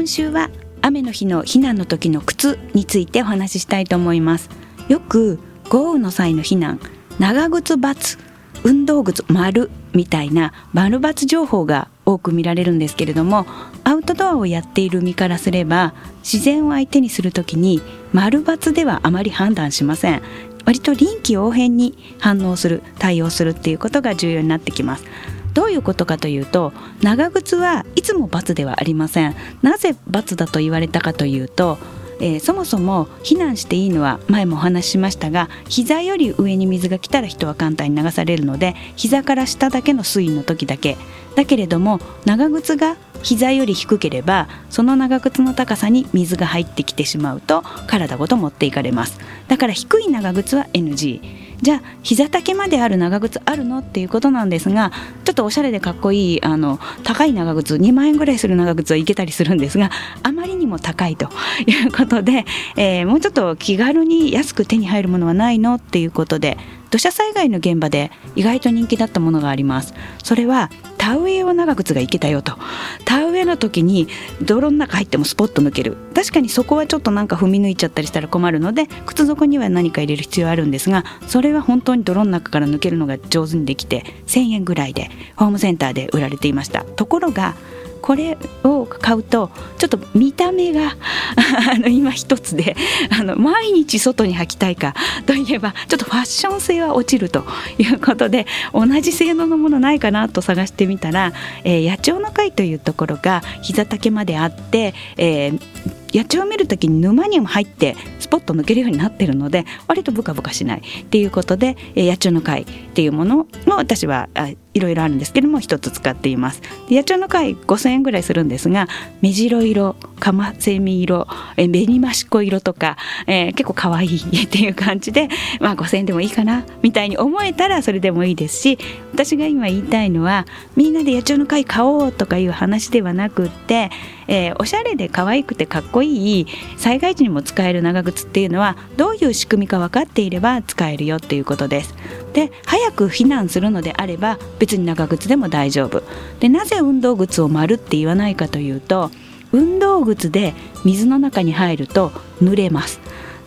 今週は雨の日の避難の時の靴についてお話ししたいと思います。よく豪雨の際の避難長靴×運動靴丸みたいな丸×情報が多く見られるんですけれどもアウトドアをやっている身からすれば自然を相手にする時に丸×ではあまり判断しません。割と臨機応変に反応する対応するっていうことが重要になってきます。どういうことかというと長靴はいつも×ではありません。なぜ×だと言われたかというとえー、そもそも避難していいのは前もお話ししましたが膝より上に水が来たら人は簡単に流されるので膝から下だけの水位の時だけ。だけれども長靴が膝より低ければその長靴の高さに水が入ってきてしまうと体ごと持っていかれます。だから低い長靴は NG じゃあ膝丈まである長靴あるの？っていうことなんですがちょっとおしゃれでかっこいいあの高い長靴2万円ぐらいする長靴はいけたりするんですがあまりにも高いと いうことで、えー、もうちょっと気軽に安く手に入るものはないの？っていうことで土砂災害の現場で意外と人気だったものがあります。それは田植え用長靴がいけたよと。田植えの時に泥の中入ってもスポッと抜ける。確かにそこはちょっとなんか踏み抜いちゃったりしたら困るので靴底には何か入れる必要あるんですがそれは本当に泥の中から抜けるのが上手にできて1000円ぐらいでホームセンターで売られていました。ところがこれを買うとちょっと見た目が あの今一つで あの毎日外に履きたいかといえばちょっとファッション性は落ちるということで同じ性能のものないかなと探してみたら、えー、野鳥の会というところが膝丈まであって、えー、野鳥を見る時に沼にも入ってスポッと抜けるようになってるので割とブカブカしないっていうことで、え、野鳥の会っていうものも私はいろいろあるんですけども一つ使っています野鳥の会5000円ぐらいするんですが目白色カマセミ色え紅マシコ色とか、えー、結構可愛いいっていう感じで、まあ、5000円でもいいかなみたいに思えたらそれでもいいですし私が今言いたいのはみんなで野鳥の会買おうとかいう話ではなくって、えー、おしゃれで可愛くてかっこいい災害時にも使える長靴っていうのはどういう仕組みか分かっていれば使えるよっていうことです。で早く避難するのであれば別に長靴でも大丈夫。でなぜ運動靴を丸って言わないかというと運動靴で水の中に入ると濡れます。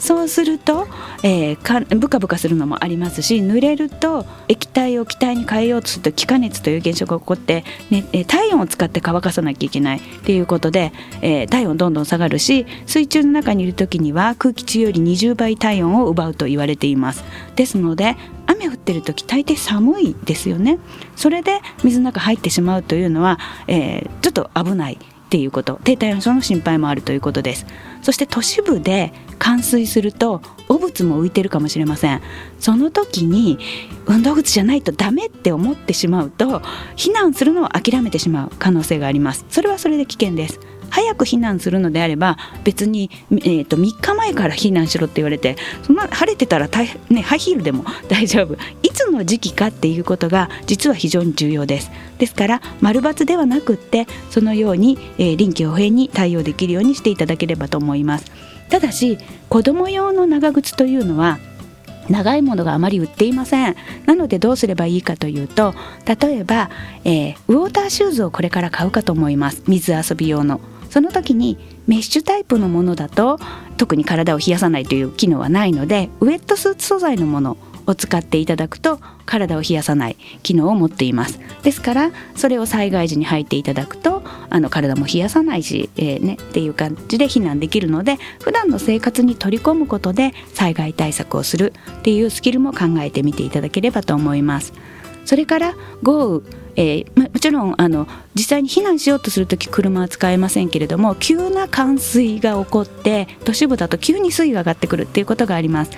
そうすると、えー、ブカブカするのもありますし濡れると液体を気体に変えようとすると気化熱という現象が起こって、ね、体温を使って乾かさなきゃいけない。っていうことで、えー、体温どんどん下がるし水中の中にいる時には空気中より20倍体温を奪うと言われています。ですので雨降ってる時大抵寒いですよね。それで水の中入ってしまうというのは、えー、ちょっと危ないっていうこと。低体温症の心配もあるということです。そして都市部で冠水すると汚物も浮いてるかもしれません。その時に運動靴じゃないとダメって思ってしまうと避難するのを諦めてしまう可能性があります。それはそれで危険です。早く避難するのであれば別に、えーと、3日前から避難しろって言われてそんな晴れてたらね、ハイヒールでも大丈夫。いつの時期かっていうことが実は非常に重要です。ですから丸抜ではなくってそのように、えー、臨機応変に対応できるようにしていただければと思います。ただし子供用の長靴というのは長いものがあまり売っていません。なのでどうすればいいかというと例えば、えー、ウォーターシューズをこれから買うかと思います。水遊び用の。その時にメッシュタイプのものだと特に体を冷やさないという機能はないのでウエットスーツ素材のものを使っていただくと体を冷やさない機能を持っています。ですからそれを災害時に履いていただくとあの体も冷やさないし、えー、ね、っていう感じで避難できるので普段の生活に取り込むことで災害対策をするっていうスキルも考えてみていただければと思います。それから豪雨。えー、もちろんあの実際に避難しようとするとき車は使えませんけれども急な冠水が起こって都市部だと急に水位が上がってくるっていうことがあります。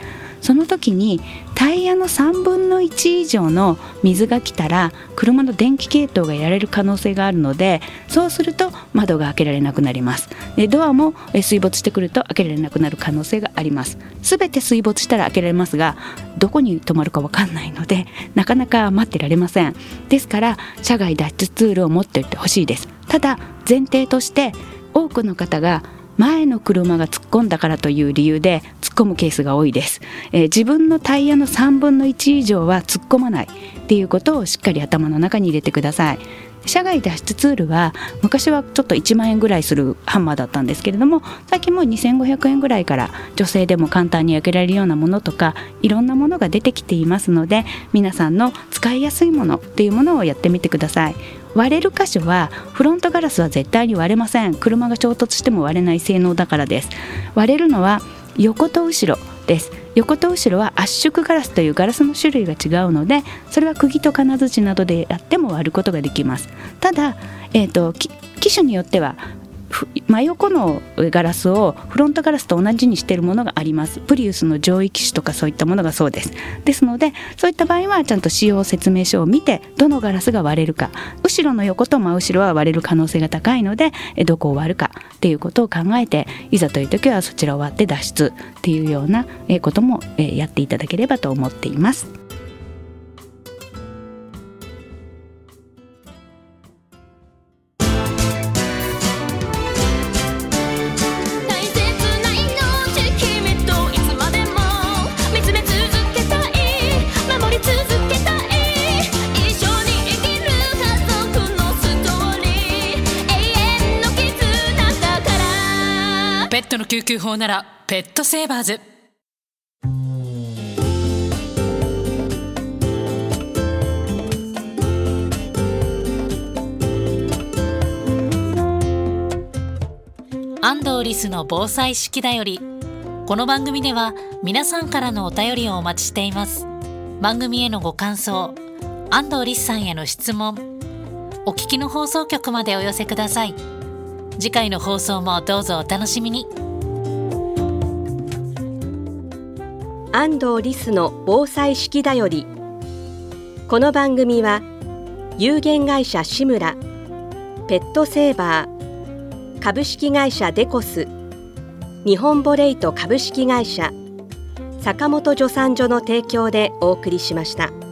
その時にタイヤの3分の1以上の水が来たら車の電気系統がやられる可能性があるのでそうすると窓が開けられなくなります。でドアも水没してくると開けられなくなる可能性があります。全て水没したら開けられますがどこに止まるか分かんないので なかなか待ってられません。ですから車外脱出ツールを持っておいてほしいです。ただ前提として多くの方が前の車が突っ込んだからという理由で突っ込むケースが多いです、えー、自分のタイヤの3分の1以上は突っ込まないっていうことをしっかり頭の中に入れてください。社外脱出ツールは昔はちょっと1万円ぐらいするハンマーだったんですけれども最近もう2500円ぐらいから女性でも簡単に開けられるようなものとかいろんなものが出てきていますので皆さんの使いやすいものっていうものをやってみてください。割れる箇所はフロントガラスは絶対に割れません。車が衝突しても割れない性能だからです。割れるのは横と後ろです。横と後ろは圧縮ガラスというガラスの種類が違うのでそれは釘と金槌などでやっても割ることができます。ただ、えーと機種によっては真横のガラスをフロントガラスと同じにしているものがあります。プリウスの上位機種とかそういったものがそうです。ですのでそういった場合はちゃんと使用説明書を見てどのガラスが割れるか。後ろの横と真後ろは割れる可能性が高いのでどこを割るか。っていうことを考えていざという時はそちらを割って脱出っていうようなこともやっていただければと思っています。ペットの救急法ならペットセーバーズ。安藤リスの防災式だよりこの番組では皆さんからのお便りをお待ちしています。番組へのご感想安藤リスさんへの質問お聞きの放送局までお寄せください。次回の放送もどうぞお楽しみに安藤リスの防災式だよりこの番組は有限会社志村ペットセーバー株式会社デコス日本ボレイト株式会社坂本助産所の提供でお送りしました。